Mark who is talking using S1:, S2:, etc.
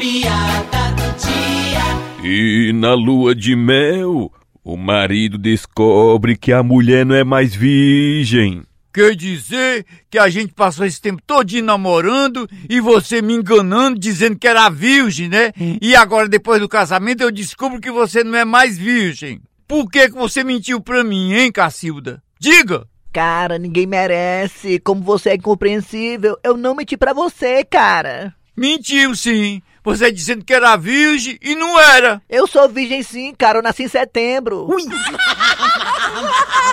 S1: piada do dia.
S2: E na lua de mel, o marido descobre que a mulher não é mais virgem.
S3: Quer dizer que a gente passou esse tempo todinho namorando e você me enganando, dizendo que era virgem, né? E agora, depois do casamento, eu descubro que você não é mais virgem. Por que, que você mentiu pra mim, hein, Cacilda? Diga!
S4: Cara, ninguém merece. Como você é incompreensível. Eu não menti pra você, cara.
S3: Mentiu sim. Você dizendo que era virgem e não era.
S4: Eu sou virgem sim, cara. Eu nasci em setembro.
S1: Ui.